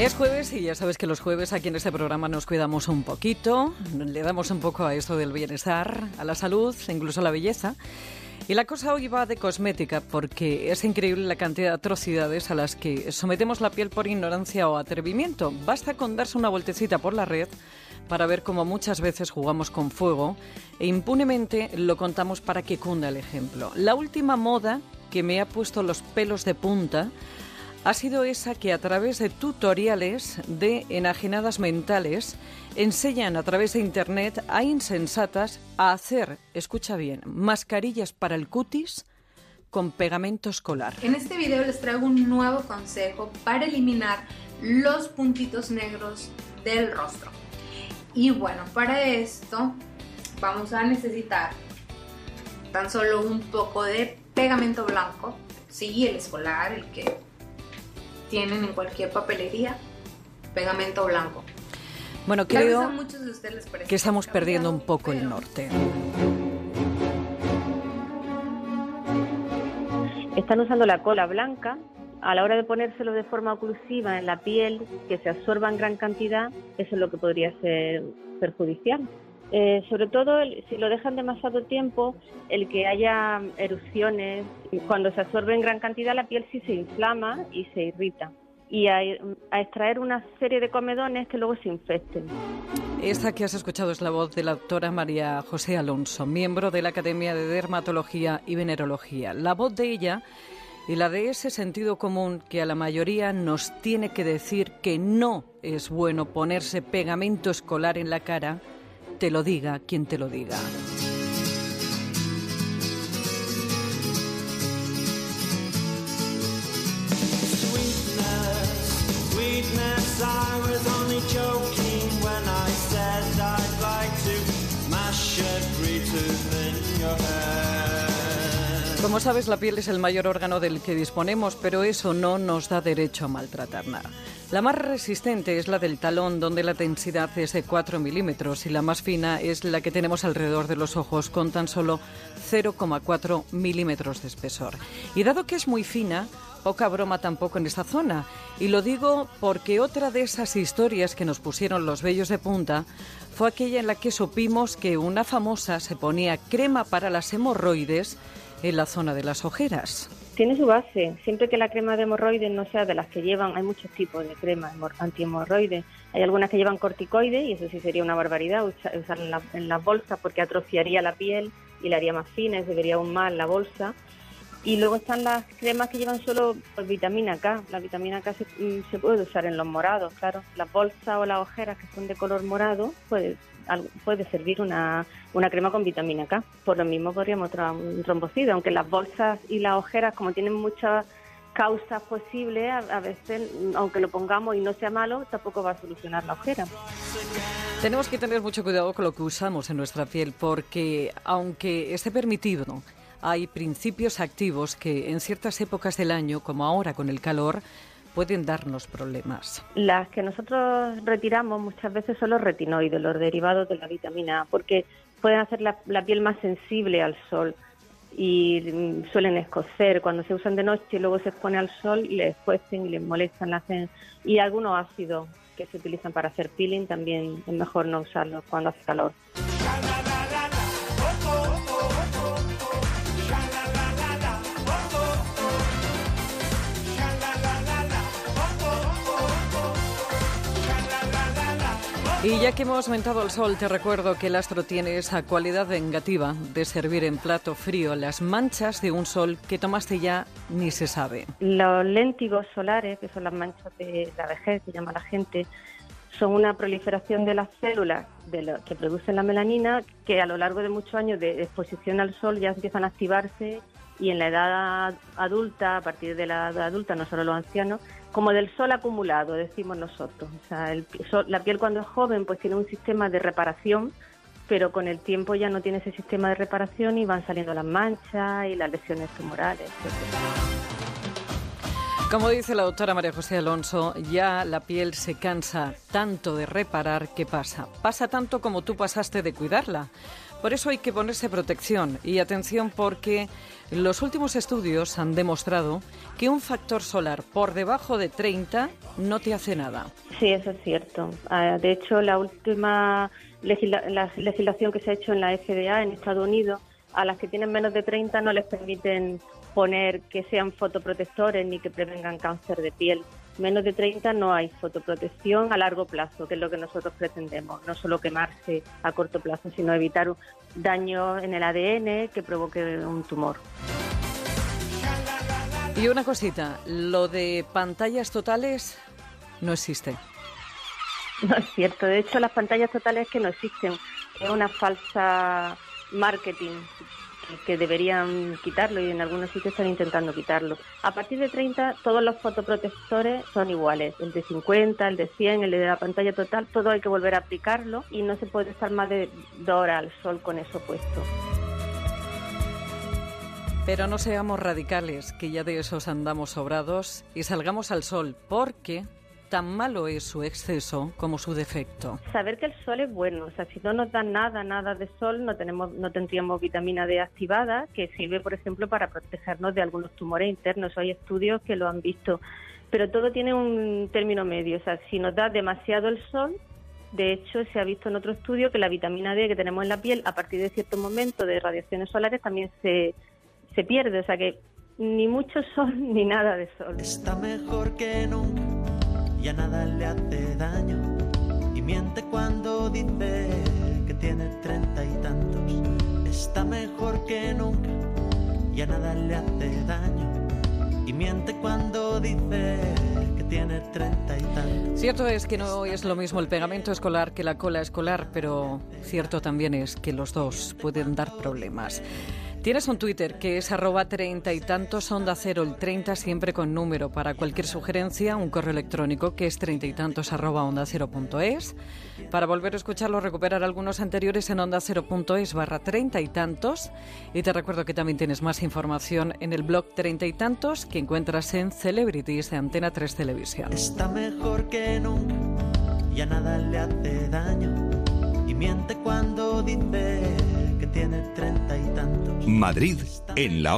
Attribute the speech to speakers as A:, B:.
A: Es jueves y ya sabes que los jueves aquí en este programa nos cuidamos un poquito, le damos un poco a esto del bienestar, a la salud, incluso a la belleza. Y la cosa hoy va de cosmética porque es increíble la cantidad de atrocidades a las que sometemos la piel por ignorancia o atrevimiento. Basta con darse una vueltecita por la red para ver cómo muchas veces jugamos con fuego e impunemente lo contamos para que cunda el ejemplo. La última moda que me ha puesto los pelos de punta ha sido esa que a través de tutoriales de enajenadas mentales enseñan a través de Internet a insensatas a hacer, escucha bien, mascarillas para el cutis con pegamento escolar.
B: En este video les traigo un nuevo consejo para eliminar los puntitos negros del rostro. Y bueno, para esto vamos a necesitar tan solo un poco de pegamento blanco, sí, el escolar, el que tienen en cualquier papelería, pegamento blanco.
A: Bueno, creo que estamos perdiendo un poco el norte.
C: Están usando la cola blanca a la hora de ponérselo de forma oclusiva en la piel, que se absorba en gran cantidad, eso es lo que podría ser perjudicial. Eh, sobre todo si lo dejan demasiado tiempo, el que haya erupciones, cuando se absorbe en gran cantidad la piel sí se inflama y se irrita. Y a, a extraer una serie de comedones que luego se infecten.
A: Esta que has escuchado es la voz de la doctora María José Alonso, miembro de la Academia de Dermatología y Venerología. La voz de ella y la de ese sentido común que a la mayoría nos tiene que decir que no es bueno ponerse pegamento escolar en la cara te lo diga quien te lo diga. Como sabes, la piel es el mayor órgano del que disponemos, pero eso no nos da derecho a maltratar nada. La más resistente es la del talón, donde la densidad es de 4 milímetros, y la más fina es la que tenemos alrededor de los ojos, con tan solo 0,4 milímetros de espesor. Y dado que es muy fina, poca broma tampoco en esta zona. Y lo digo porque otra de esas historias que nos pusieron los vellos de punta fue aquella en la que supimos que una famosa se ponía crema para las hemorroides en la zona de las ojeras.
C: Tiene su base, siempre que la crema de hemorroides no sea de las que llevan, hay muchos tipos de crema antihemorroides. Hay algunas que llevan corticoides y eso sí sería una barbaridad usarla en, las bolsas porque atrofiaría la piel y la haría más fina y se vería aún más la bolsa. Y luego están las cremas que llevan solo pues, vitamina K. La vitamina K se, mm, se, puede usar en los morados, claro. Las bolsas o las ojeras que son de color morado, pues puede servir una, una crema con vitamina K. Por lo mismo podríamos traer un trombocido, aunque las bolsas y las ojeras, como tienen muchas causas posibles, a, veces, aunque lo pongamos y no sea malo, tampoco va a solucionar la ojera.
A: Tenemos que tener mucho cuidado con lo que usamos en nuestra piel, porque aunque esté permitido, hay principios activos que en ciertas épocas del año, como ahora con el calor, pueden darnos problemas?
C: Las que nosotros retiramos muchas veces son los retinoides, los derivados de la vitamina A, porque pueden hacer la, piel más sensible al sol y mm, suelen escocer. Cuando se usan de noche y luego se expone al sol, les cuecen y les molestan. Hacen... Y algunos ácidos que se utilizan para hacer peeling también es mejor no usarlos cuando hace calor.
A: Y ya que hemos aumentado el sol, te recuerdo que el astro tiene esa cualidad vengativa de servir en plato frío las manchas de un sol que tomaste ya ni se sabe.
C: Los léntigos solares, que son las manchas de la vejez, que llama la gente, son una proliferación de las células de que producen la melanina que a lo largo de muchos años de exposición al sol ya empiezan a activarse y en la edad adulta, a partir de la edad adulta, no solo los ancianos, como del sol acumulado, decimos nosotros. O sea, la piel cuando es joven pues tiene un sistema de reparación, pero con el tiempo ya no tiene ese sistema de reparación y van saliendo las manchas y las lesiones tumorales.
A: Como dice la doctora María José Alonso, ya la piel se cansa tanto de reparar que pasa. Pasa tanto como tú pasaste de cuidarla. Por eso hay que ponerse protección y atención porque los últimos estudios han demostrado que un factor solar por debajo de 30 no te hace nada.
C: Sí, eso es cierto. Ah, de hecho, la última la legislación que se ha hecho en la FDA en Estados Unidos, a las que tienen menos de 30 no les permiten poner que sean fotoprotectores ni que prevengan cáncer de piel. Menos de 30 no hay fotoprotección a largo plazo, que es lo que nosotros pretendemos, no solo quemarse a corto plazo, sino evitar daño en el ADN que provoque un tumor.
A: Y una cosita, lo de pantallas totales no existe.
C: No es cierto, de hecho las pantallas totales que no existen, es una falsa marketing que deberían quitarlo y en algunos sitios están intentando quitarlo. A partir de 30 todos los fotoprotectores son iguales, el de 50, el de 100, el de la pantalla total, todo hay que volver a aplicarlo y no se puede estar más de dos horas al sol con eso puesto.
A: Pero no seamos radicales, que ya de esos andamos sobrados, y salgamos al sol, porque tan malo es su exceso como su defecto?
C: Saber que el sol es bueno, o sea, si no nos da nada, nada de sol, no tenemos, no tendríamos vitamina D activada, que sirve, por ejemplo, para protegernos de algunos tumores internos. Hay estudios que lo han visto, pero todo tiene un término medio, o sea, si nos da demasiado el sol, de hecho, se ha visto en otro estudio que la vitamina D que tenemos en la piel a partir de cierto momento de radiaciones solares también se, se pierde, o sea que ni mucho sol ni nada de sol.
D: Está mejor que nunca y a nada le hace daño. Y miente cuando dice que tiene treinta y tantos. Está mejor que nunca y a nada le hace daño. Y miente cuando dice que tiene treinta y tantos.
A: Cierto es que no es lo mismo el pegamento escolar que la cola escolar, pero cierto también es que los dos pueden dar problemas. Tienes un Twitter que es arroba treinta y tantos onda cero, el 30 siempre con número. Para cualquier sugerencia, un correo electrónico que es treinta y tantos arroba onda cero punto es. Para volver a escucharlo, recuperar algunos anteriores en onda cero punto es barra treinta y tantos. Y te recuerdo que también tienes más información en el blog treinta y tantos que encuentras en Celebrities de Antena 3 Televisión.
D: Está mejor que nunca y a nada le hace daño. Y miente cuando dice que tiene treinta y tantos.
E: Madrid en la